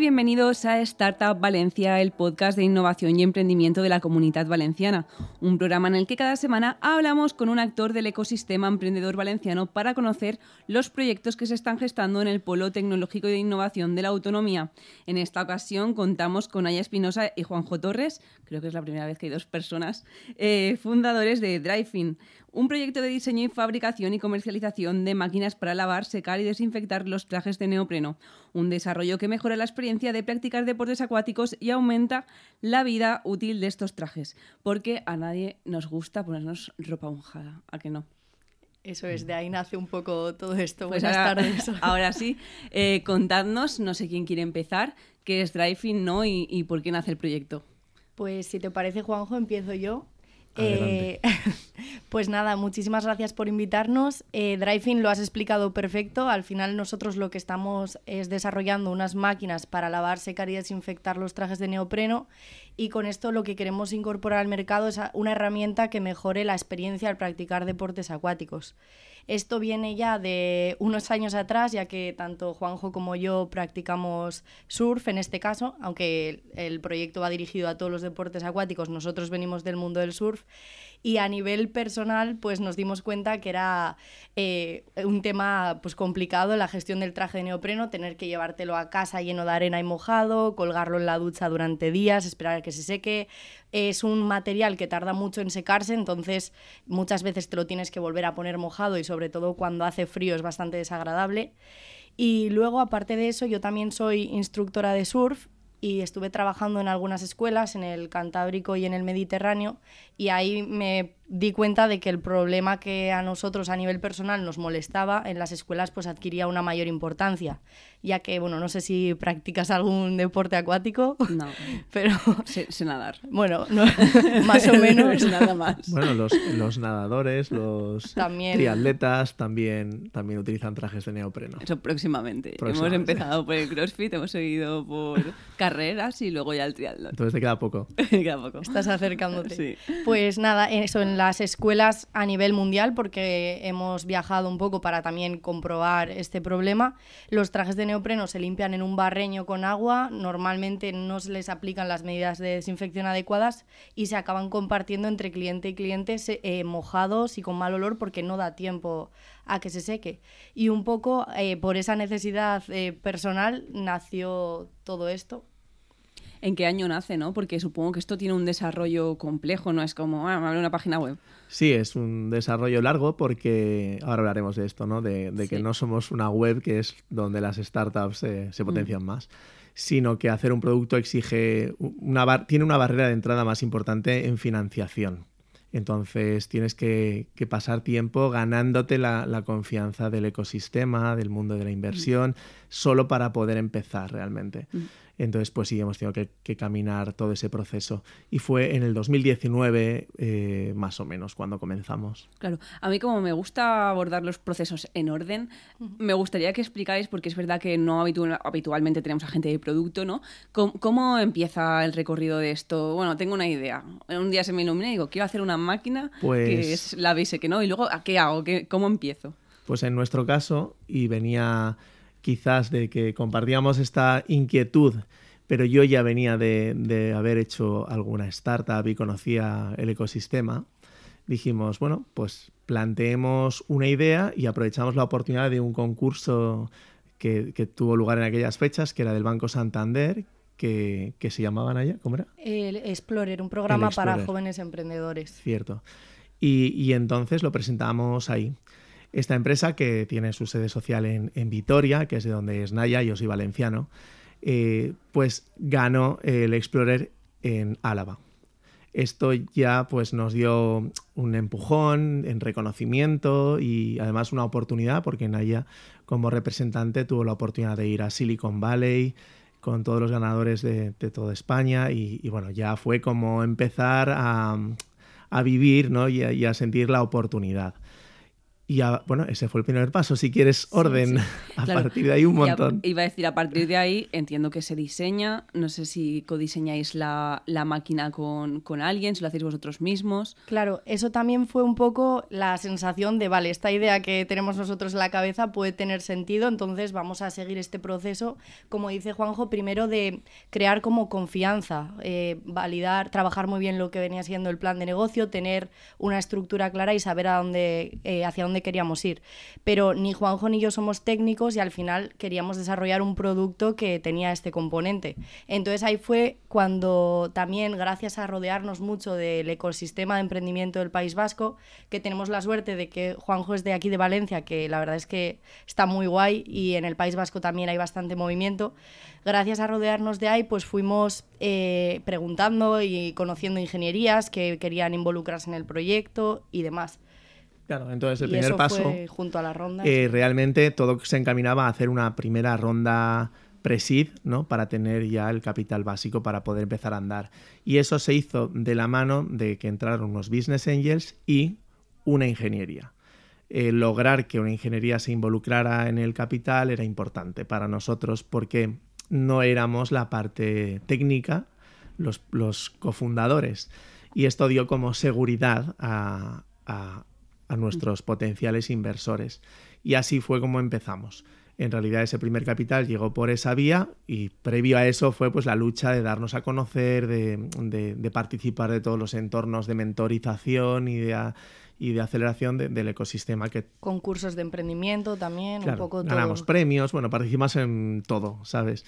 Bienvenidos a Startup Valencia, el podcast de innovación y emprendimiento de la comunidad valenciana, un programa en el que cada semana hablamos con un actor del ecosistema emprendedor valenciano para conocer los proyectos que se están gestando en el polo tecnológico de innovación de la autonomía. En esta ocasión contamos con Aya Espinosa y Juanjo Torres, creo que es la primera vez que hay dos personas, eh, fundadores de Driving, un proyecto de diseño y fabricación y comercialización de máquinas para lavar, secar y desinfectar los trajes de neopreno. Un desarrollo que mejora la experiencia de practicar deportes acuáticos y aumenta la vida útil de estos trajes. Porque a nadie nos gusta ponernos ropa mojada, ¿a que no? Eso es, de ahí nace un poco todo esto. Pues Buenas ahora, tardes. Ahora sí, eh, contadnos, no sé quién quiere empezar, qué es Driving ¿no? y, y por qué nace el proyecto. Pues si te parece, Juanjo, empiezo yo. Eh, pues nada, muchísimas gracias por invitarnos. Eh, lo has explicado perfecto. Al final nosotros lo que estamos es desarrollando unas máquinas para lavar, secar y desinfectar los trajes de neopreno y con esto lo que queremos incorporar al mercado es una herramienta que mejore la experiencia al practicar deportes acuáticos. Esto viene ya de unos años atrás, ya que tanto Juanjo como yo practicamos surf en este caso, aunque el proyecto va dirigido a todos los deportes acuáticos, nosotros venimos del mundo del surf. Y a nivel personal, pues nos dimos cuenta que era eh, un tema pues, complicado la gestión del traje de neopreno, tener que llevártelo a casa lleno de arena y mojado, colgarlo en la ducha durante días, esperar a que se seque. Es un material que tarda mucho en secarse, entonces muchas veces te lo tienes que volver a poner mojado y sobre todo cuando hace frío es bastante desagradable. Y luego, aparte de eso, yo también soy instructora de surf y estuve trabajando en algunas escuelas, en el Cantábrico y en el Mediterráneo, y ahí me di cuenta de que el problema que a nosotros a nivel personal nos molestaba en las escuelas pues adquiría una mayor importancia, ya que, bueno, no sé si practicas algún deporte acuático, No, pero sé, sé nadar. bueno, no, más o menos. Nada más. Bueno, los, los nadadores, los También. triatletas también, también utilizan trajes de neopreno. Eso próximamente. Hemos Próximamente. empezado por el CrossFit, hemos seguido por carreras y luego ya el triatlón. Entonces te queda poco. Queda poco. Estás acercándote. Sí. Pues nada, eso en las escuelas a nivel mundial, porque hemos viajado un poco para también comprobar este problema. Los trajes de neopreno se limpian en un barreño con agua, normalmente no se les aplican las medidas de desinfección adecuadas y se acaban compartiendo entre cliente y cliente eh, mojados y con mal olor porque no da tiempo a que se seque. Y un poco eh, por esa necesidad eh, personal nació todo esto. ¿En qué año nace, no? Porque supongo que esto tiene un desarrollo complejo, no es como, ah, me abre una página web. Sí, es un desarrollo largo porque ahora hablaremos de esto, ¿no? De, de que Sí. no somos una web que es donde las startups eh, se potencian más, sino que hacer un producto exige una bar- tiene una barrera de entrada más importante en financiación. Entonces tienes que, que pasar tiempo ganándote la, la confianza del ecosistema, del mundo de la inversión, solo para poder empezar realmente. Entonces, pues sí, hemos tenido que, que caminar todo ese proceso. Y fue en el 2019, eh, más o menos, cuando comenzamos. Claro, a mí como me gusta abordar los procesos en orden, me gustaría que explicáis, porque es verdad que no habitu- habitualmente tenemos a gente de producto, ¿no? ¿Cómo, cómo empieza el recorrido de esto? Bueno, tengo una idea. Un día se me ilumina y digo, quiero hacer una máquina Pues- que es la base que no, y luego, ¿a qué hago? ¿Qué, ¿Cómo empiezo? Pues en nuestro caso, y venía quizás de que compartíamos esta inquietud, pero yo ya venía de, de haber hecho alguna startup y conocía el ecosistema, dijimos, bueno, pues planteemos una idea y aprovechamos la oportunidad de un concurso que, que tuvo lugar en aquellas fechas, que era del Banco Santander, que, que se llamaban allá, ¿cómo era? El Explorer, un programa para jóvenes emprendedores. Cierto. Y, y entonces lo presentamos ahí. Esta empresa, que tiene su sede social en, en Vitoria, que es de donde es Naya, yo soy valenciano, eh, pues ganó el Explorer en Álava. Esto ya pues nos dio un empujón en reconocimiento y además una oportunidad porque Naya como representante tuvo la oportunidad de ir a Silicon Valley con todos los ganadores de, de toda España y, bueno, ya fue como empezar a, a vivir ¿no? y a sentir la oportunidad. Y bueno, ese fue el primer paso. Si quieres orden, a partir de ahí un montón. iba a decir, a partir de ahí entiendo que se diseña. No sé si codiseñáis la, la máquina con, con, alguien, si lo hacéis vosotros mismos. Claro, eso también fue un poco la sensación de, vale, esta idea que tenemos nosotros en la cabeza puede tener sentido, entonces vamos a seguir este proceso, como dice Juanjo, primero de crear como confianza, eh, validar, trabajar muy bien lo que venía siendo el plan de negocio, tener una estructura clara y saber a dónde, eh, hacia dónde queríamos ir. Pero ni Juanjo ni yo somos técnicos y al final queríamos desarrollar un producto que tenía este componente. Entonces ahí fue cuando también, gracias a rodearnos mucho del ecosistema de emprendimiento del País Vasco, que tenemos la suerte de que Juanjo es de aquí de Valencia, que la verdad es que está muy guay y en el País Vasco también hay bastante movimiento. Gracias a rodearnos de ahí, pues fuimos eh, preguntando y conociendo ingenierías que querían involucrarse en el proyecto y demás. Claro, entonces el primer paso. junto a la ronda. Eh, realmente todo se encaminaba a hacer una primera ronda presid, ¿no? Para tener ya el capital básico para poder empezar a andar. Y eso se hizo de la mano de que entraron unos business angels y una ingeniería. Eh, lograr que una ingeniería se involucrara en el capital era importante para nosotros porque no éramos la parte técnica, los, los cofundadores. Y esto dio como seguridad a, a nuestros potenciales inversores. Y así fue como empezamos. En realidad ese primer capital llegó por esa vía y previo a eso fue pues la lucha de darnos a conocer, de, participar de todos los entornos de mentorización y de, y de aceleración del ecosistema. Que... Concursos de emprendimiento también, un poco Ganamos premios, bueno, participamos en todo, ¿sabes?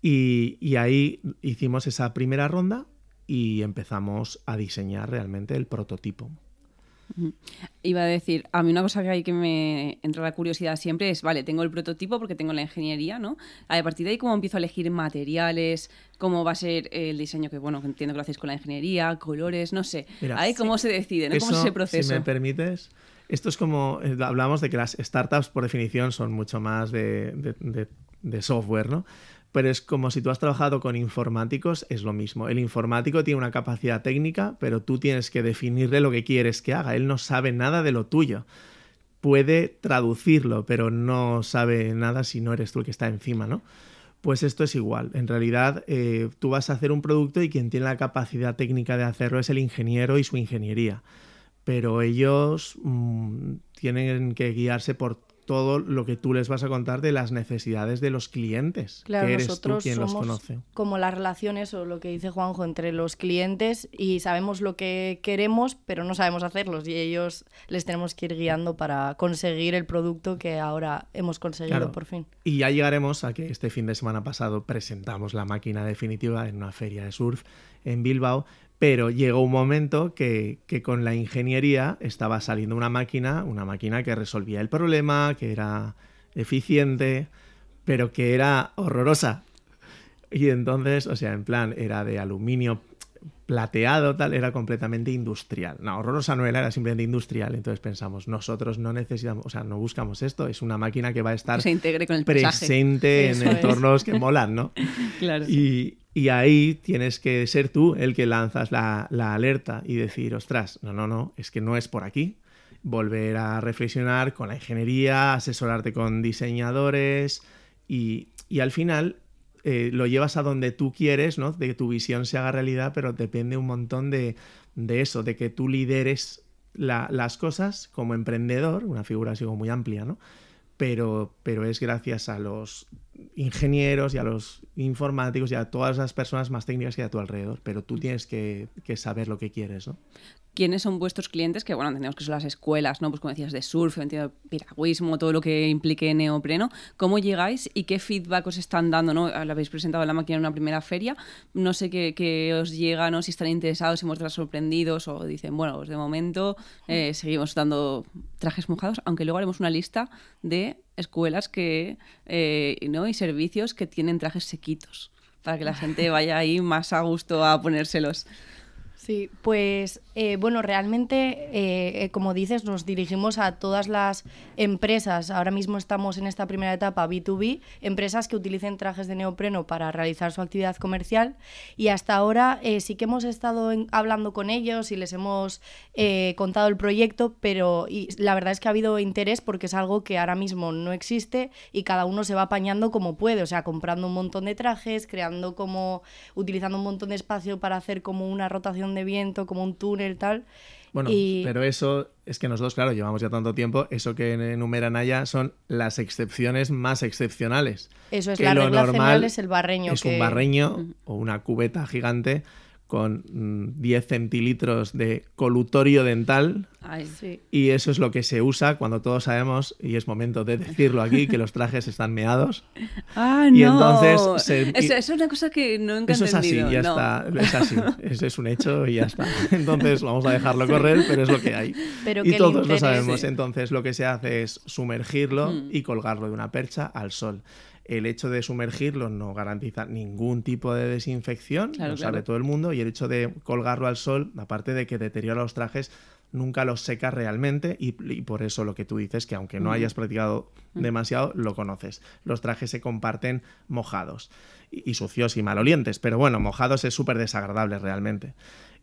Y, y ahí hicimos esa primera ronda y empezamos a diseñar realmente el prototipo. Iba a decir, a mí una cosa que hay que me entra la curiosidad siempre es, vale, tengo el prototipo porque tengo la ingeniería, ¿no? A partir de ahí, ¿cómo empiezo a elegir materiales? ¿Cómo va a ser el diseño? Que bueno, entiendo que lo hacéis con la ingeniería, colores, no sé. ahí cómo se decide, ¿no? ¿Cómo es ese proceso? Si me permites, esto es como, eh, hablamos de que las startups por definición son mucho más de, de software, ¿no? Pero es como si tú has trabajado con informáticos, es lo mismo. El informático tiene una capacidad técnica, pero tú tienes que definirle lo que quieres que haga. Él no sabe nada de lo tuyo. Puede traducirlo, pero no sabe nada si no eres tú el que está encima, ¿no? Pues esto es igual. En realidad, eh, tú vas a hacer un producto y quien tiene la capacidad técnica de hacerlo es el ingeniero y su ingeniería. Pero ellos mm, tienen que guiarse por todo lo que tú les vas a contar de las necesidades de los clientes. Claro, que eres nosotros tú quien somos los conoce. como las relaciones o lo que dice Juanjo entre los clientes y sabemos lo que queremos, pero no sabemos hacerlos y ellos les tenemos que ir guiando para conseguir el producto que ahora hemos conseguido por fin. Y ya llegaremos a que este fin de semana pasado presentamos la máquina definitiva en una feria de surf en Bilbao pero llegó un momento que, con la ingeniería estaba saliendo una máquina, una máquina que resolvía el problema, que era eficiente, pero que era horrorosa. Y entonces, o sea, en plan, era de aluminio plateado, tal, era completamente industrial. No, horrorosa no era, era simplemente industrial. Entonces pensamos, nosotros no necesitamos, o sea, no buscamos esto, es una máquina que va a estar presente en entornos que molan, ¿no? claro. Y, y ahí tienes que ser tú el que lanzas la, alerta y decir, ostras, no, no, no, es que no es por aquí. Volver a reflexionar con la ingeniería, asesorarte con diseñadores y, al final eh, lo llevas a donde tú quieres, ¿no? De que tu visión se haga realidad, pero depende un montón de, eso, de que tú lideres las cosas como emprendedor, una figura así como muy amplia, ¿no? Pero, pero es gracias a los ingenieros y a los informáticos y a todas las personas más técnicas que hay a tu alrededor, pero tú tienes que, saber lo que quieres, ¿no? ¿Quiénes son vuestros clientes? Que bueno, entendemos que son las escuelas, ¿no? Pues como decías, de surf, de piragüismo, todo lo que implique neopreno. ¿Cómo llegáis y qué feedback os están dando, ¿no? Lo habéis presentado en la máquina en una primera feria. No sé qué, os llega, ¿no? Si están interesados, si muestran sorprendidos o dicen, bueno, pues de momento eh, seguimos dando trajes mojados, aunque luego haremos una lista de escuelas que, eh, ¿no? y servicios que tienen trajes sequitos para que la gente vaya ahí más a gusto a ponérselos. Sí, pues Eh, bueno, realmente, eh, como dices, nos dirigimos a todas las empresas. Ahora mismo estamos en esta primera etapa B2B, empresas que utilicen trajes de neopreno para realizar su actividad comercial. Y hasta ahora sí que hemos estado hablando con ellos y les hemos contado el proyecto, pero la verdad es que ha habido interés porque es algo que ahora mismo no existe y cada uno se va apañando como puede, o sea, comprando un montón de trajes, creando como, utilizando un montón de espacio para hacer como una rotación de viento, como un túnel, tal. Bueno, pero eso es que nosotros, claro, llevamos ya tanto tiempo, eso que enumeran Naya son las excepciones más excepcionales. Eso es, la regla general es el barreño. Es un barreño o una cubeta gigante con 10 mm, centilitros de colutorio dental. Y eso es lo que se usa cuando todos sabemos, y es momento de decirlo aquí, que los trajes están meados. Ah, y entonces eso, es una cosa que no he Eso es así, ya está. Es así. Eso es un hecho y ya está. Entonces vamos a dejarlo correr, pero es lo que hay. y todos lo sabemos. Entonces lo que se hace es sumergirlo mm. y colgarlo de una percha al sol el hecho de sumergirlo no garantiza ningún tipo de desinfección, lo sabe todo el mundo, y el hecho de colgarlo al sol, aparte de que deteriora los trajes, nunca los seca realmente y, por eso lo que tú dices, que aunque no hayas practicado demasiado, lo conoces. Los trajes se comparten mojados y, y sucios y malolientes, pero bueno, mojados es súper desagradable realmente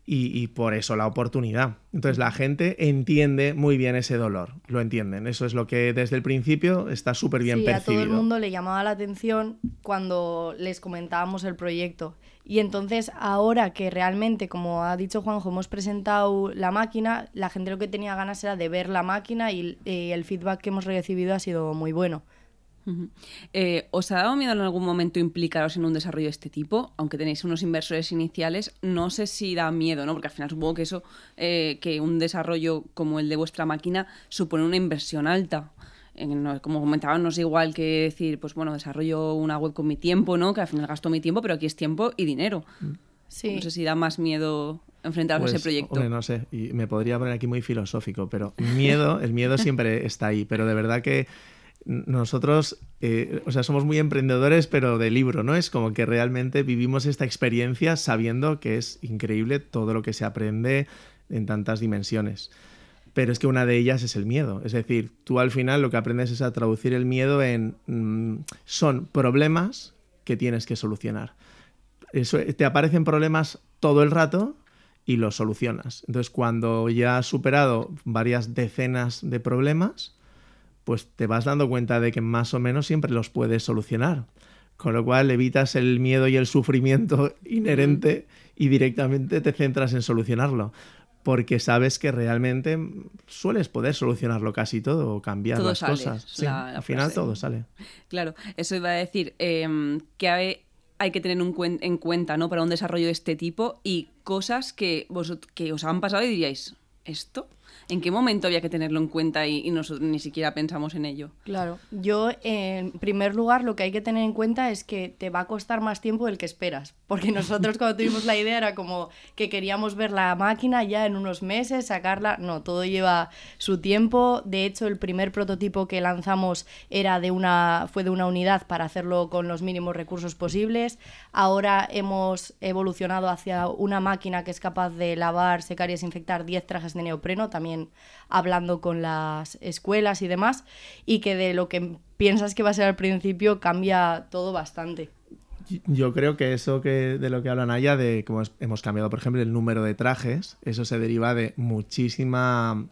y, por eso la oportunidad. Entonces la gente entiende muy bien ese dolor, lo entienden. Eso es lo que desde el principio está súper bien percibido. A todo el mundo le llamaba la atención cuando les comentábamos el proyecto. Y entonces ahora que realmente, como ha dicho Juanjo, hemos presentado la máquina, la gente lo que tenía ganas era de ver la máquina y el feedback que hemos recibido ha sido muy bueno. Eh, ¿Os ha dado miedo en algún momento implicaros en un desarrollo de este tipo? Aunque tenéis unos inversores iniciales, no sé si da miedo, ¿no? Porque al final supongo que eso, eh, que un desarrollo como el de vuestra máquina supone una inversión alta. como comentaban, no es igual que decir, pues bueno, desarrollo una web con mi tiempo, ¿no? Que al final gasto mi tiempo, pero aquí es tiempo y dinero. Sí. No sé si da más miedo enfrentaros a ese pues, proyecto. Hombre, no sé, y me podría poner aquí muy filosófico, pero miedo, el miedo siempre está ahí, pero de verdad que nosotros, eh, o sea, somos muy emprendedores, pero de libro, ¿no? Es como que realmente vivimos esta experiencia sabiendo que es increíble todo lo que se aprende en tantas dimensiones. Pero es que una de ellas es el miedo. Es decir, tú al final lo que aprendes es a traducir el miedo en... Mm, son problemas que tienes que solucionar. Eso, te aparecen problemas todo el rato y los solucionas. Entonces, cuando ya has superado varias decenas de problemas, pues te vas dando cuenta de que más o menos siempre los puedes solucionar. Con lo cual evitas el miedo y el sufrimiento inherente y directamente te centras en solucionarlo. Porque sabes que realmente sueles poder solucionarlo casi todo o cambiar las cosas. al final todo sale. Claro, eso iba a decir em, que hay, que tener en cuenta ¿no? para un desarrollo de este tipo y cosas que, vos, que os han pasado y diríais, ¿esto? ¿En qué momento había que tenerlo en cuenta y, nosotros ni siquiera pensamos en ello? Claro, yo en primer lugar lo que hay que tener en cuenta es que te va a costar más tiempo del que esperas, porque nosotros cuando tuvimos la idea era como que queríamos ver la máquina ya en unos meses, sacarla, no, todo lleva su tiempo, de hecho el primer prototipo que lanzamos era de una, fue de una unidad para hacerlo con los mínimos recursos posibles, ahora hemos evolucionado hacia una máquina que es capaz de lavar, secar y desinfectar 10 trajes de neopreno, también hablando con las escuelas y demás, y que de lo que piensas que va a ser al principio cambia todo bastante. Yo creo que eso que de lo que hablan allá, de cómo hemos cambiado, por ejemplo, el número de trajes, eso se deriva de muchísima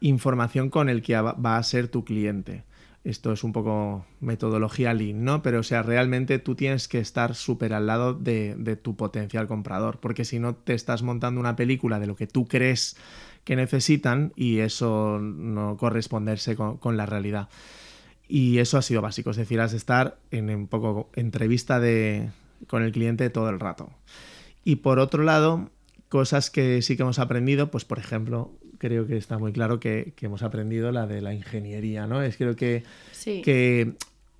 información con el que va a ser tu cliente. Esto es un poco metodología lean, ¿no? Pero, o sea, realmente tú tienes que estar súper al lado de, de tu potencial comprador, porque si no te estás montando una película de lo que tú crees que necesitan y eso no corresponderse con, la realidad. Y eso ha sido básico, es decir, has de estar en un poco entrevista de, con el cliente todo el rato. Y por otro lado, cosas que sí que hemos aprendido, pues por ejemplo, creo que está muy claro que, hemos aprendido la de la ingeniería, ¿no? Es creo que, que,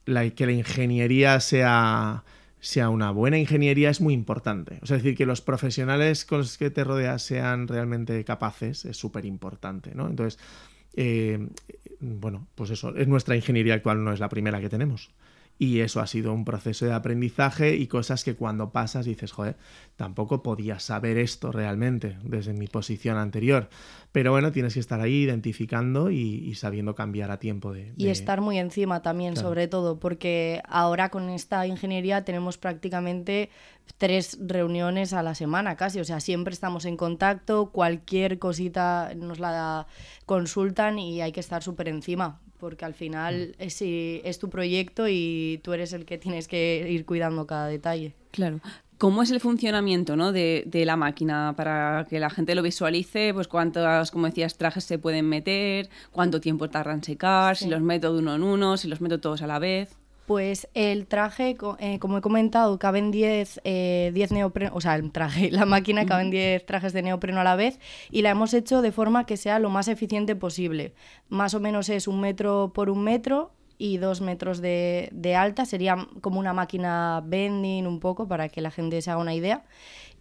la, que la ingeniería sea sea una buena ingeniería es muy importante. O sea, decir, que los profesionales con los que te rodeas sean realmente capaces es súper importante, ¿no? Entonces, eh, bueno, pues eso, es nuestra ingeniería actual, no es la primera que tenemos. Y eso ha sido un proceso de aprendizaje y cosas que cuando pasas dices, joder, tampoco podía saber esto realmente desde mi posición anterior. Pero bueno, tienes que estar ahí identificando y, sabiendo cambiar a tiempo de, Y estar muy encima también, sobre todo, porque ahora con esta ingeniería tenemos prácticamente tres reuniones a la semana casi, o sea, siempre estamos en contacto, cualquier cosita nos la consultan y hay que estar súper encima porque al final mm. es, es tu proyecto y tú eres el que tienes que ir cuidando cada detalle. Claro. ¿Cómo es el funcionamiento ¿no? de, de, la máquina para que la gente lo visualice? Pues cuántos, como decías, trajes se pueden meter, cuánto tiempo tardan en secar, si los meto de uno en uno, si los meto todos a la vez. Pues el traje, eh, como he comentado, caben 10 eh, neoprenos, o sea, el traje, la máquina caben 10 trajes de neopreno a la vez y la hemos hecho de forma que sea lo más eficiente posible. Más o menos es un metro por un metro y dos metros de, de alta, sería como una máquina bending un poco para que la gente se haga una idea.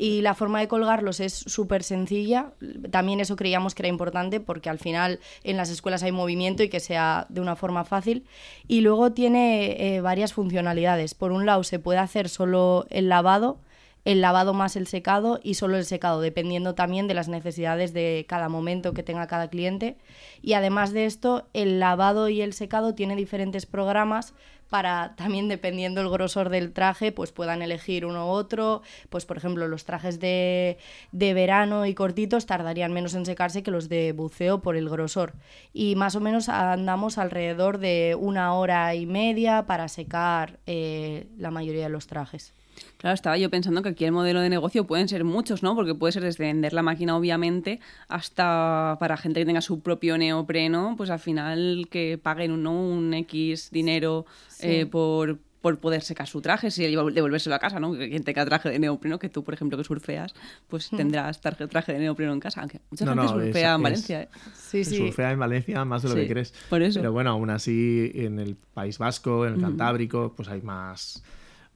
Y la forma de colgarlos es súper sencilla. También eso creíamos que era importante porque al final en las escuelas hay movimiento y que sea de una forma fácil. Y luego tiene eh, varias funcionalidades. Por un lado se puede hacer solo el lavado, el lavado más el secado y solo el secado, dependiendo también de las necesidades de cada momento que tenga cada cliente. Y además de esto, el lavado y el secado tiene diferentes programas para también dependiendo el grosor del traje, pues puedan elegir uno u otro. Pues por ejemplo, los trajes de, de, verano y cortitos tardarían menos en secarse que los de buceo por el grosor. Y más o menos andamos alrededor de una hora y media para secar eh, la mayoría de los trajes. Claro, estaba yo pensando que aquí el modelo de negocio pueden ser muchos, ¿no? Porque puede ser desde vender la máquina, obviamente, hasta para gente que tenga su propio neopreno, pues al final que paguen un X dinero eh, por, poder secar su traje, si devolvérselo a casa, ¿no? Que quien tenga traje de neopreno, que tú, por ejemplo, que surfeas, pues hmm. tendrás traje de neopreno en casa. Aunque mucha gente surfea en Valencia. ¿eh? Sí, sí. Surfea en Valencia más de lo que crees. Por eso. Pero bueno, aún así, en el País Vasco, en el Cantábrico, pues hay más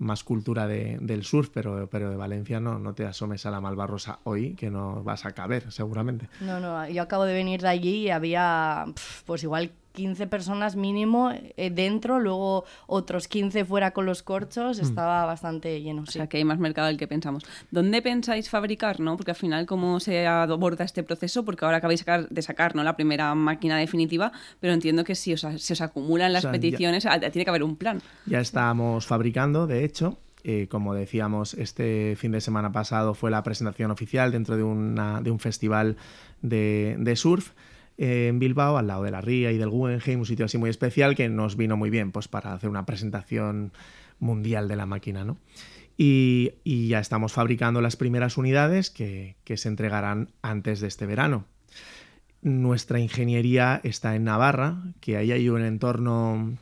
más cultura de, del surf, pero, pero de Valencia no, no te asomes a la Malvarrosa hoy, que no vas a caber, seguramente. No, no, yo acabo de venir de allí y había, pues igual 15 personas mínimo eh, dentro, luego otros 15 fuera con los corchos, mm. estaba bastante lleno. O sea que hay más mercado del que pensamos. ¿Dónde pensáis fabricar? ¿no? Porque al final, ¿cómo se aborda este proceso? Porque ahora acabáis de sacar ¿no? la primera máquina definitiva, pero entiendo que si os, se os acumulan las peticiones, tiene que haber un plan. Ya estamos fabricando, de hecho. Eh, como decíamos, este fin de semana pasado fue la presentación oficial dentro de, una, de un festival de, de surf en Bilbao, al lado de la Ría y del Guggenheim, un sitio así muy especial que nos vino muy bien pues, para hacer una presentación mundial de la máquina. ¿no? Y, ya estamos fabricando las primeras unidades que, que se entregarán antes de este verano. Nuestra ingeniería está en Navarra, que ahí hay un entorno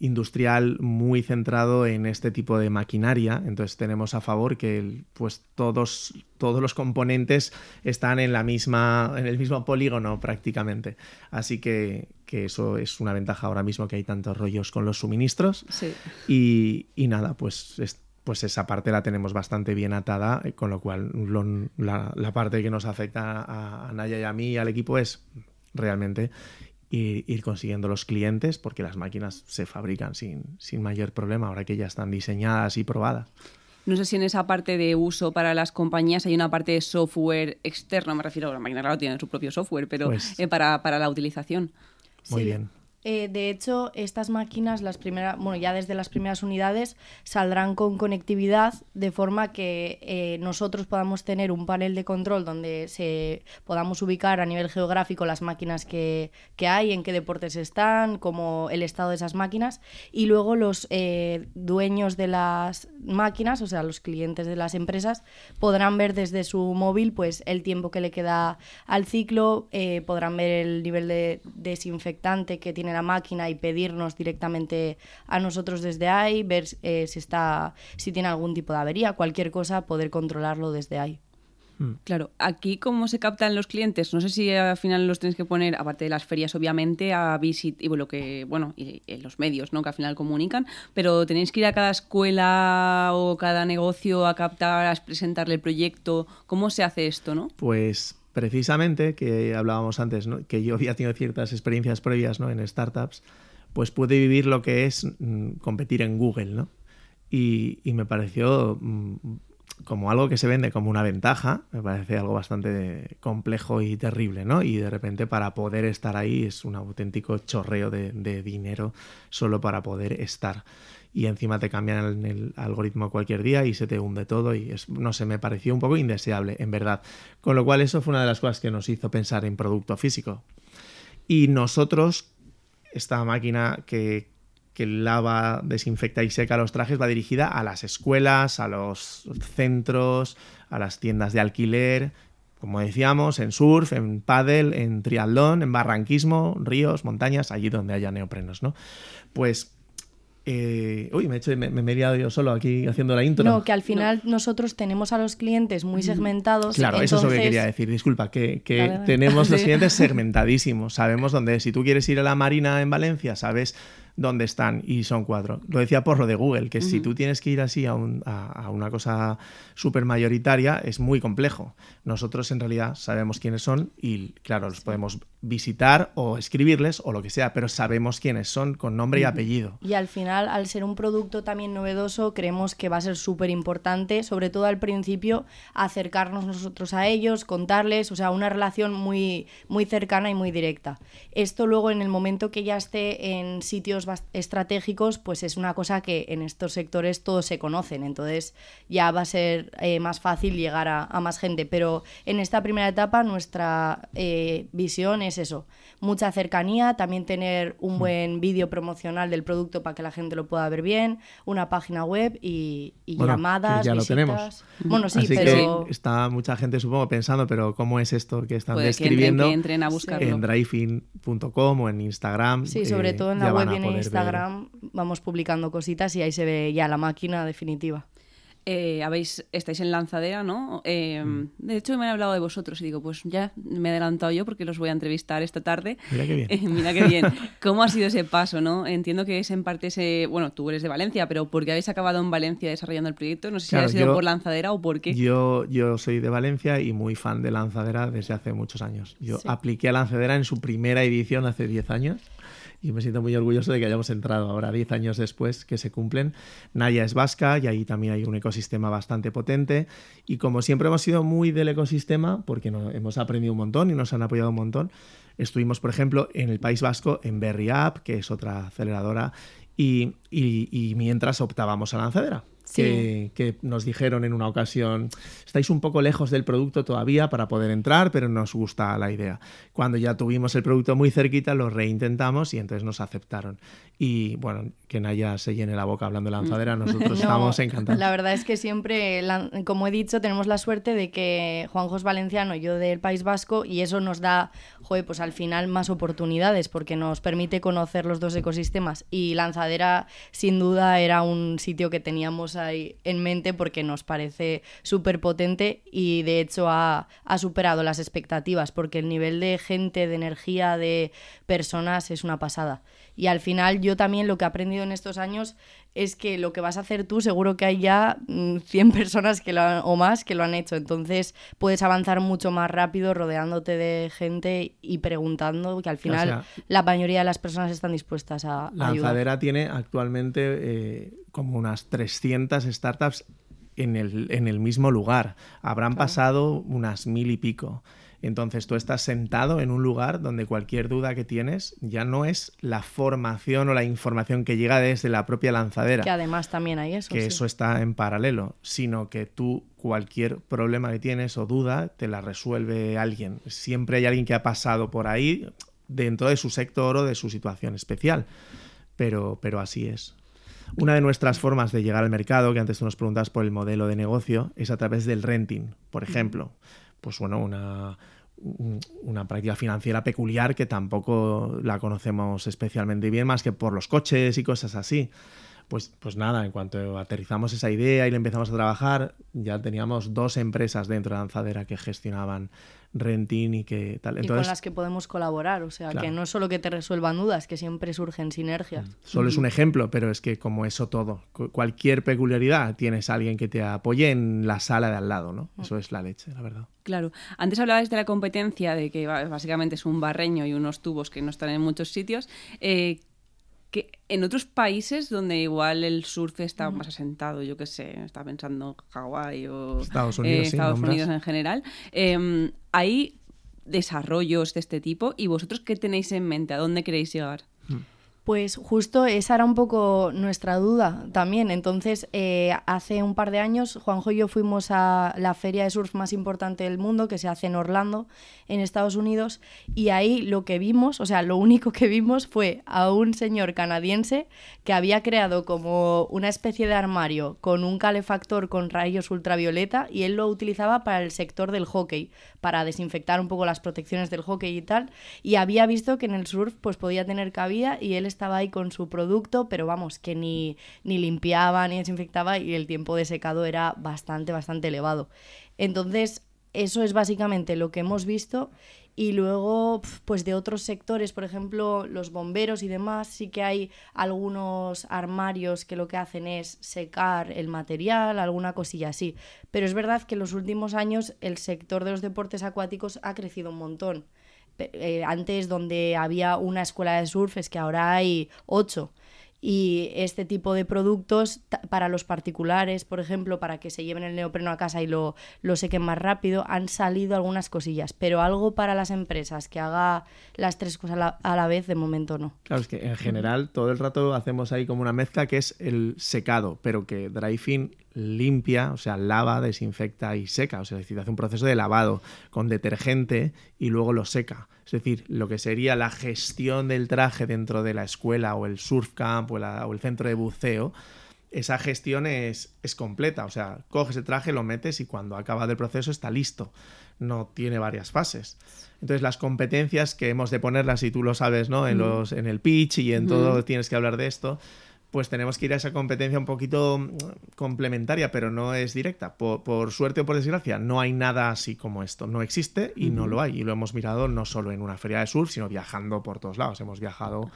industrial muy centrado en este tipo de maquinaria. Entonces tenemos a favor que pues todos, todos los componentes están en la misma, en el mismo polígono prácticamente. Así que, eso es una ventaja ahora mismo que hay tantos rollos con los suministros. Y, nada, pues pues esa parte la tenemos bastante bien atada, eh, con lo cual la, parte que nos afecta a, a Naya y a mí y al equipo es realmente ir, consiguiendo los clientes porque las máquinas se fabrican sin, sin mayor problema ahora que ya están diseñadas y probadas. No sé si en esa parte de uso para las compañías hay una parte de software externo, me refiero a la máquina, claro, tiene su propio software, pero pues eh, para, para, la utilización. Muy bien. Eh, de hecho, estas máquinas, las primeras, bueno, ya desde las primeras unidades, saldrán con conectividad de forma que eh, nosotros podamos tener un panel de control donde se podamos ubicar a nivel geográfico las máquinas que, que hay, en qué deportes están, como el estado de esas máquinas, y luego los eh, dueños de las máquinas, o sea, los clientes de las empresas, podrán ver desde su móvil pues el tiempo que le queda al ciclo, podrán ver el nivel de desinfectante que tiene la máquina y pedirnos directamente a nosotros desde ahí, ver eh, si, está, si tiene algún tipo de avería, cualquier cosa, poder controlarlo desde ahí. Hmm. Claro, aquí cómo se captan los clientes, no sé si al final los tenéis que poner, aparte de las ferias, obviamente, a visit y bueno, que, bueno, y, los medios, ¿no? Que al final comunican, pero tenéis que ir a cada escuela o cada negocio a captar, a presentarle el proyecto. ¿Cómo se hace esto, no? Pues precisamente, que hablábamos antes, que yo había tenido ciertas experiencias previas ¿no? en startups, pues puede vivir lo que es mm, competir en Google, ¿no? Y, me pareció mm, como algo que se vende como una ventaja, me parece algo bastante complejo y terrible, ¿no? Y de repente para poder estar ahí es un auténtico chorreo de dinero solo para poder estar. Y encima te cambian el, algoritmo cualquier día y se te hunde todo y es, no sé, me pareció un poco indeseable, en verdad. Con lo cual eso fue una de las cosas que nos hizo pensar en producto físico. Y nosotros, esta máquina que, que lava, desinfecta y seca los trajes va dirigida a las escuelas, a los centros, a las tiendas de alquiler, como decíamos, en surf, en paddle, en triatlón, en barranquismo, ríos, montañas, allí donde haya neoprenos, ¿no? Pues eh, uy, me he, hecho, me, me, he liado yo solo aquí haciendo la intro. No, que al final no. nosotros tenemos a los clientes muy segmentados. Claro, entonces... eso es lo que quería decir. Disculpa, que, que vale, vale. tenemos los clientes segmentadísimos. Sabemos dónde, si tú quieres ir a la Marina en Valencia, sabes dónde están y son cuatro. Lo decía por lo de Google, que uh -huh. si tú tienes que ir así a, un, a, a una cosa súper mayoritaria es muy complejo. Nosotros en realidad sabemos quiénes son y claro, los podemos visitar o escribirles o lo que sea, pero sabemos quiénes son con nombre y apellido. Y al final, al ser un producto también novedoso, creemos que va a ser súper importante, sobre todo al principio, acercarnos nosotros a ellos, contarles, o sea, una relación muy, muy cercana y muy directa. Esto luego en el momento que ya esté en sitios estratégicos, pues es una cosa que en estos sectores todos se conocen, entonces ya va a ser eh, más fácil llegar a, a, más gente, pero en esta primera etapa nuestra eh, visión es eso, mucha cercanía, también tener un Mm. buen vídeo promocional del producto para que la gente lo pueda ver bien, una página web y, y bueno, llamadas, ya visitas. lo tenemos. Bueno, sí, Así pero... que está mucha gente supongo pensando, pero ¿cómo es esto que están Puede describiendo? Que entren, que entren a buscarlo. En driving.com o en Instagram. Sí, sobre eh, todo en la web y en ver. Instagram vamos publicando cositas y ahí se ve ya la máquina definitiva. Eh, habéis, estáis en lanzadera, ¿no? Eh, Mm. de hecho, me han hablado de vosotros y digo, pues ya me he adelantado yo porque los voy a entrevistar esta tarde. Mira qué bien. Eh, mira qué bien. ¿Cómo ha sido ese paso, no? Entiendo que es en parte ese. Bueno, tú eres de Valencia, pero ¿por qué habéis acabado en Valencia desarrollando el proyecto? No sé si Claro, ha sido yo- por lanzadera o por qué. Yo, yo soy de Valencia y muy fan de Lanzadera desde hace muchos años. Yo Sí. apliqué a Lanzadera en su primera edición hace 10 años y me siento muy orgulloso de que hayamos entrado ahora 10 años después que se cumplen. Naya es vasca y ahí también hay un ecosistema bastante potente y como siempre hemos sido muy del ecosistema porque hemos aprendido un montón y nos han apoyado un montón. Estuvimos, por ejemplo, en el País Vasco en Berry App, que es otra aceleradora, y, y- y mientras optábamos a Lanzadera. Sí. Que, que nos dijeron en una ocasión, estáis un poco lejos del producto todavía para poder entrar, pero nos gusta la idea. Cuando ya tuvimos el producto muy cerquita, lo reintentamos y entonces nos aceptaron. Y bueno, que Naya se llene la boca hablando de lanzadera, nosotros No, estamos encantados. La verdad es que siempre, como he dicho, tenemos la suerte de que Juanjo es valenciano, yo del País Vasco, y eso nos da, joder, pues al final más oportunidades, porque nos permite conocer los dos ecosistemas. Y Lanzadera, sin duda, era un sitio que teníamos en mente porque nos parece súper potente y de hecho ha, ha superado las expectativas, porque el nivel de gente, de energía, de personas es una pasada. Y al final yo también lo que he aprendido en estos años es que lo que vas a hacer tú seguro que hay ya mm, 100 personas que lo han- o más que lo han hecho. Entonces puedes avanzar mucho más rápido rodeándote de gente y preguntando que al final sea, la mayoría de las personas están dispuestas a, a ayudar. Lanzadera tiene actualmente eh, como unas 300 startups en el, en el mismo lugar. Habrán Claro. pasado unas mil y pico. Entonces tú estás sentado en un lugar donde cualquier duda que tienes ya no es la formación o la información que llega desde la propia lanzadera, Que además también hay eso. que sí. eso está en paralelo, sino que tú cualquier problema que tienes o duda te la resuelve alguien. Siempre hay alguien que ha pasado por ahí dentro de su sector o de su situación especial. Pero, pero así es. Una de nuestras formas de llegar al mercado, que antes tú nos preguntas por el modelo de negocio, es a través del renting, por ejemplo. Pues bueno, una, un- una práctica financiera peculiar que tampoco la conocemos especialmente bien, más que por los coches y cosas así. Pues, pues nada, en cuanto aterrizamos esa idea y le empezamos a trabajar, ya teníamos dos empresas dentro de Lanzadera que gestionaban renting y que tal. y Entonces, con las que podemos colaborar. O sea, Claro. que no es solo que te resuelvan dudas, que siempre surgen sinergias. Solo es un ejemplo, pero es que como eso todo, cu- cualquier peculiaridad, tienes a alguien que te apoye en la sala de al lado, ¿no? Eso es la leche, la verdad. Claro. Antes hablabais de la competencia, de que básicamente es un barreño y unos tubos que no están en muchos sitios. Eh, que en otros países donde igual el surf está más asentado, yo qué sé, está pensando Hawái o Estados Unidos, eh, Estados. Unidos en general, eh, hay desarrollos de este tipo y vosotros qué tenéis en mente, a dónde queréis llegar. Pues justo esa era un poco nuestra duda también. Entonces, eh, hace un par de años, Juanjo y yo fuimos a la feria de surf más importante del mundo, que se hace en Orlando, en Estados Unidos, y ahí lo que vimos, o sea, lo único que vimos fue a un señor canadiense que había creado como una especie de armario con un calefactor con rayos ultravioleta y él lo utilizaba para el sector del hockey, para desinfectar un poco las protecciones del hockey y tal, y había visto que en el surf pues podía tener cabida y él estaba ahí con su producto, pero vamos, que ni, ni limpiaba ni desinfectaba y el tiempo de secado era bastante, bastante elevado. Entonces, eso es básicamente lo que hemos visto y luego, pues de otros sectores, por ejemplo, los bomberos y demás, sí que hay algunos armarios que lo que hacen es secar el material, alguna cosilla así. Pero es verdad que en los últimos años el sector de los deportes acuáticos ha crecido un montón. Eh, antes donde había una escuela de surf es que ahora hay ocho. Y este tipo de productos para los particulares, por ejemplo, para que se lleven el neopreno a casa y lo, lo sequen más rápido, han salido algunas cosillas. Pero algo para las empresas que haga las tres cosas a la, a la vez, de momento no. Claro, es que en general todo el rato hacemos ahí como una mezcla que es el secado, pero que Dryfin limpia, o sea, lava, desinfecta y seca. O sea, es decir, hace un proceso de lavado con detergente y luego lo seca. Es decir, lo que sería la gestión del traje dentro de la escuela o el surf camp o, la- o el centro de buceo, esa gestión es, es completa. O sea, coges el traje, lo metes y cuando ha acabado el proceso está listo. No tiene varias fases. Entonces, las competencias que hemos de ponerlas, y tú lo sabes, ¿no? En, los, en el pitch y en todo tienes que hablar de esto, pues tenemos que ir a esa competencia un poquito mm, complementaria, pero no es directa. Por, por suerte o por desgracia, no hay nada así como esto. No existe y no lo hay. Y lo hemos mirado no solo en una feria de surf, sino viajando por todos lados. Hemos viajado,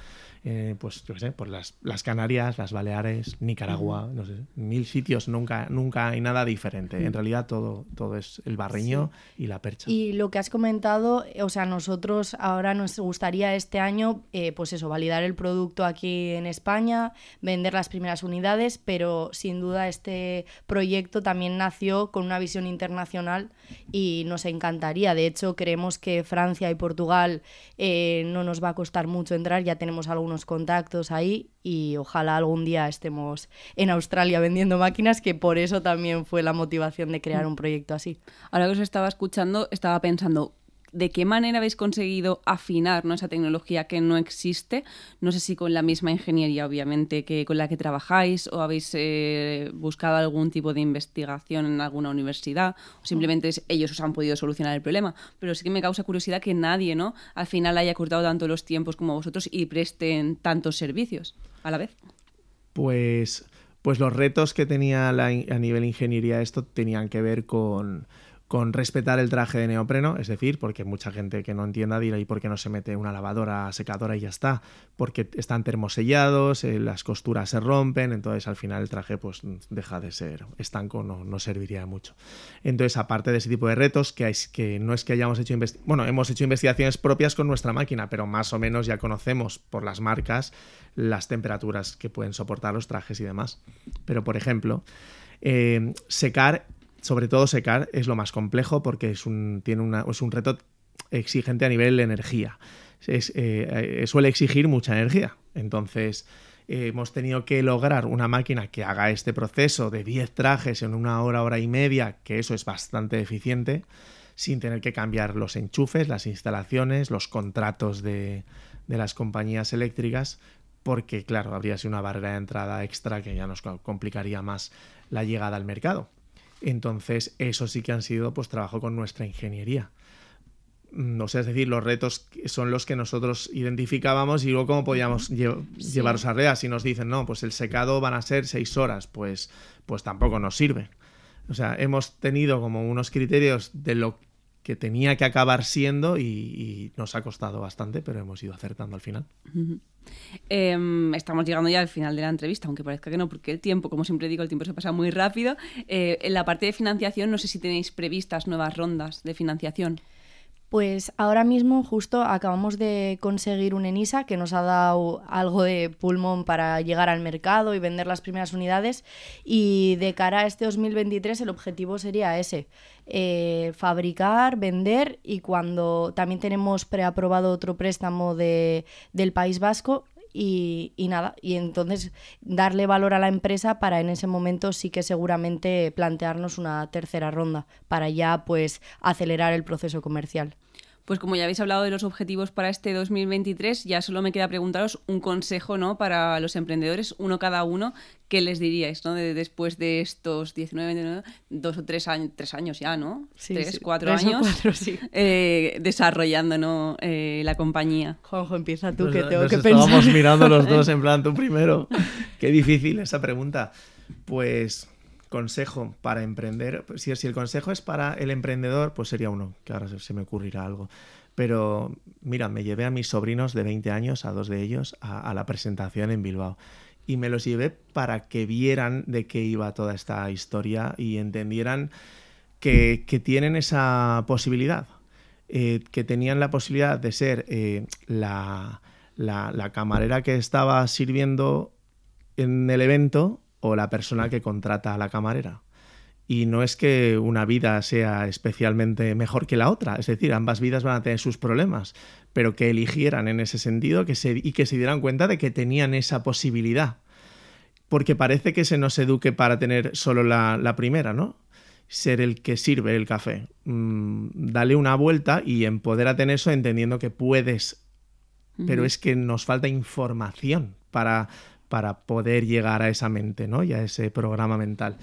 eh, pues, yo qué sé, por las, las Canarias, las Baleares, Nicaragua, no sé, mil sitios. Nunca, nunca hay nada diferente. En realidad todo, todo es el barreño y la percha. Y lo que has comentado, eh, o sea, nosotros ahora nos gustaría este año, eh, pues eso, validar el producto aquí en España, vender las primeras unidades, pero sin duda este proyecto también nació con una visión internacional y nos encantaría. De hecho, creemos que Francia y Portugal eh, no nos va a costar mucho entrar, ya tenemos algunos contactos ahí y ojalá algún día estemos en Australia vendiendo máquinas, que por eso también fue la motivación de crear un proyecto así. Ahora que os estaba escuchando, estaba pensando, ¿de qué manera habéis conseguido afinar ¿no? esa tecnología que no existe? No sé si con la misma ingeniería, obviamente, que con la que trabajáis, o habéis eh, buscado algún tipo de investigación en alguna universidad, o simplemente ellos os han podido solucionar el problema. Pero sí que me causa curiosidad que nadie, ¿no? Al final haya cortado tanto los tiempos como vosotros y presten tantos servicios a la vez. Pues, pues los retos que tenía la a nivel ingeniería esto tenían que ver con, con respetar el traje de neopreno, es decir, porque mucha gente que no entienda dirá, ¿y por qué no se mete una lavadora secadora y ya está? Porque están termosellados, eh, las costuras se rompen, entonces al final el traje pues deja de ser estanco, no, no serviría mucho. Entonces, aparte de ese tipo de retos, que, es, que no es que hayamos hecho bueno, hemos hecho investigaciones propias con nuestra máquina, pero más o menos ya conocemos por las marcas las temperaturas que pueden soportar los trajes y demás. Pero, por ejemplo, eh, secar, sobre todo secar, es lo más complejo porque es un, tiene una, es un reto exigente a nivel de energía. Eh, suele exigir mucha energía. Entonces, eh, hemos tenido que lograr una máquina que haga este proceso de 10 trajes en una hora, hora y media, que eso es bastante eficiente, sin tener que cambiar los enchufes, las instalaciones, los contratos de, de las compañías eléctricas, porque, claro, habría sido una barrera de entrada extra que ya nos co- complicaría más la llegada al mercado. Entonces, eso sí que han sido, pues, trabajo con nuestra ingeniería. Mm, O sea, es decir, los retos son los que nosotros identificábamos y luego cómo podíamos lle- llevarlos a realidad. Si nos dicen, no, pues el secado van a ser seis horas, pues, pues tampoco nos sirve. O sea, hemos tenido como unos criterios de lo que tenía que acabar siendo y, nos ha costado bastante, pero hemos ido acertando al final. Em, estamos llegando ya al final de la entrevista, aunque parezca que no, porque el tiempo, como siempre digo, el tiempo se pasa muy rápido. Eh, en la parte de financiación, no sé si tenéis previstas nuevas rondas de financiación. Pues ahora mismo justo acabamos de conseguir un ENISA que nos ha dado algo de pulmón para llegar al mercado y vender las primeras unidades y de cara a este 2023 el objetivo sería ese, eh, fabricar, vender y cuando también tenemos preaprobado otro préstamo de, del País Vasco y, y, nada, y entonces darle valor a la empresa para en ese momento sí que seguramente plantearnos una tercera ronda para ya pues acelerar el proceso comercial. Pues como ya habéis hablado de los objetivos para este 2023, ya solo me queda preguntaros un consejo ¿no? para los emprendedores, uno cada uno, ¿qué les diríais ¿no? de, después de estos 19, 29, dos o tres años, tres años ya, ¿no? Sí, tres, sí. cuatro Tres años cuatro, sí. eh, desarrollando ¿no? eh, la compañía. Juanjo, empieza tú, Nos- que tengo nos que estábamos pensar. mirando los dos en plan, tú primero. Qué difícil esa pregunta. Pues consejo para emprender. Si, el consejo es para el emprendedor, pues sería uno, que ahora se, me ocurrirá algo. Pero mira, me llevé a mis sobrinos de 20 años, a dos de ellos, a, la presentación en Bilbao. Y me los llevé para que vieran de qué iba toda esta historia y entendieran que, tienen esa posibilidad. eh, que tenían la posibilidad de ser eh, la camarera que estaba sirviendo en el evento o la persona que contrata a la camarera. Y no es que una vida sea especialmente mejor que la otra, es decir, ambas vidas van a tener sus problemas, pero que eligieran en ese sentido que se, y que se dieran cuenta de que tenían esa posibilidad. Porque parece que se nos eduque para tener solo la, la primera, ¿no? Ser el que sirve el café. Mm, dale una vuelta y empodérate en eso entendiendo que puedes pero es que nos falta información para, para poder llegar a esa mente, ¿no? Y a ese programa mental.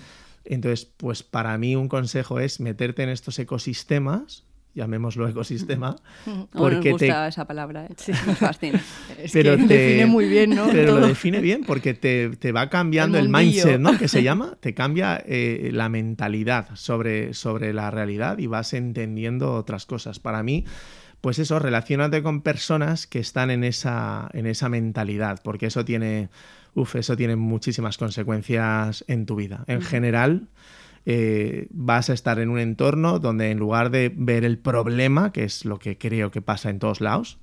Entonces, pues para mí un consejo es meterte en estos ecosistemas, llamémoslo ecosistema, Porque nos te, esa palabra, ¿eh? nos fascina. Es pero que te- define muy bien, ¿no? Pero lo define bien porque te, te va cambiando El mindset, ¿no? Que se llama, te cambia eh, la mentalidad sobre, sobre la realidad y vas entendiendo otras cosas. Para mí, pues eso, relacionate con personas que están en esa, en esa mentalidad, porque eso tiene, uf, eso tiene muchísimas consecuencias en tu vida. En general, eh, vas a estar en un entorno donde en lugar de ver el problema, que es lo que creo que pasa en todos lados,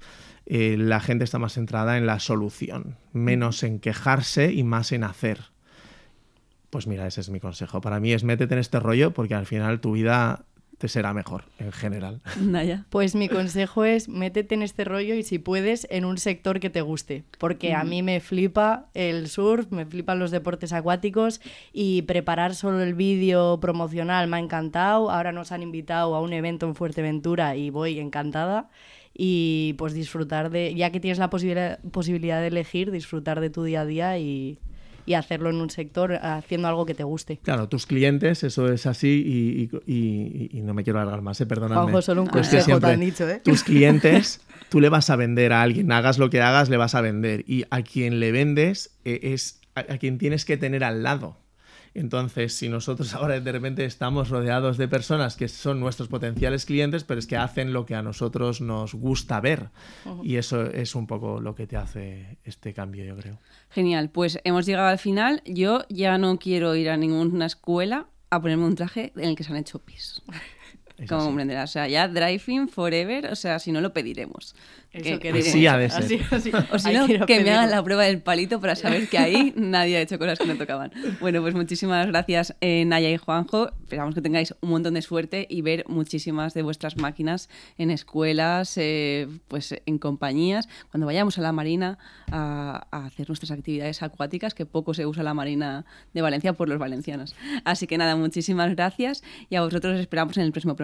eh, la gente está más centrada en la solución, menos en quejarse y más en hacer. Pues mira, ese es mi consejo. Para mí es métete en este rollo porque al final tu vida te será mejor en general. Naya. Pues mi consejo es métete en este rollo y si puedes en un sector que te guste, porque a mí me flipa el surf, me flipan los deportes acuáticos y preparar solo el vídeo promocional me ha encantado. Ahora nos han invitado a un evento en Fuerteventura y voy encantada. Y pues disfrutar de, ya que tienes la posibilidad, posibilidad de elegir, disfrutar de tu día a día y, y hacerlo en un sector haciendo algo que te guste. Claro, tus clientes, eso es así y, y- y- y no me quiero alargar más, ¿eh? perdonadme. Juanjo, solo un consejo siempre han dicho, ¿eh? Tus clientes, tú le vas a vender a alguien, hagas lo que hagas, le vas a vender. Y a quien le vendes eh, es a, a quien tienes que tener al lado. Entonces, si nosotros ahora de repente estamos rodeados de personas que son nuestros potenciales clientes, pero es que hacen lo que a nosotros nos gusta ver. Y eso es un poco lo que te hace este cambio, yo creo. Genial, pues hemos llegado al final. Yo ya no quiero ir a ninguna escuela a ponerme un traje en el que se han hecho pis. Es Como así. comprenderás. O sea, ya driving forever, o sea, si no lo pediremos. Eso Que- queremos. Así ha de ser. Así- así. O si no, que me hagan la prueba del palito para saber que ahí nadie ha hecho cosas que no tocaban. Bueno, pues muchísimas gracias, eh, Naya y Juanjo. Esperamos que tengáis un montón de suerte y ver muchísimas de vuestras máquinas en escuelas, eh, pues en compañías. Cuando vayamos a la marina a, a hacer nuestras actividades acuáticas, que poco se usa la marina de Valencia por los valencianos. Así que nada, muchísimas gracias y a vosotros os esperamos en el próximo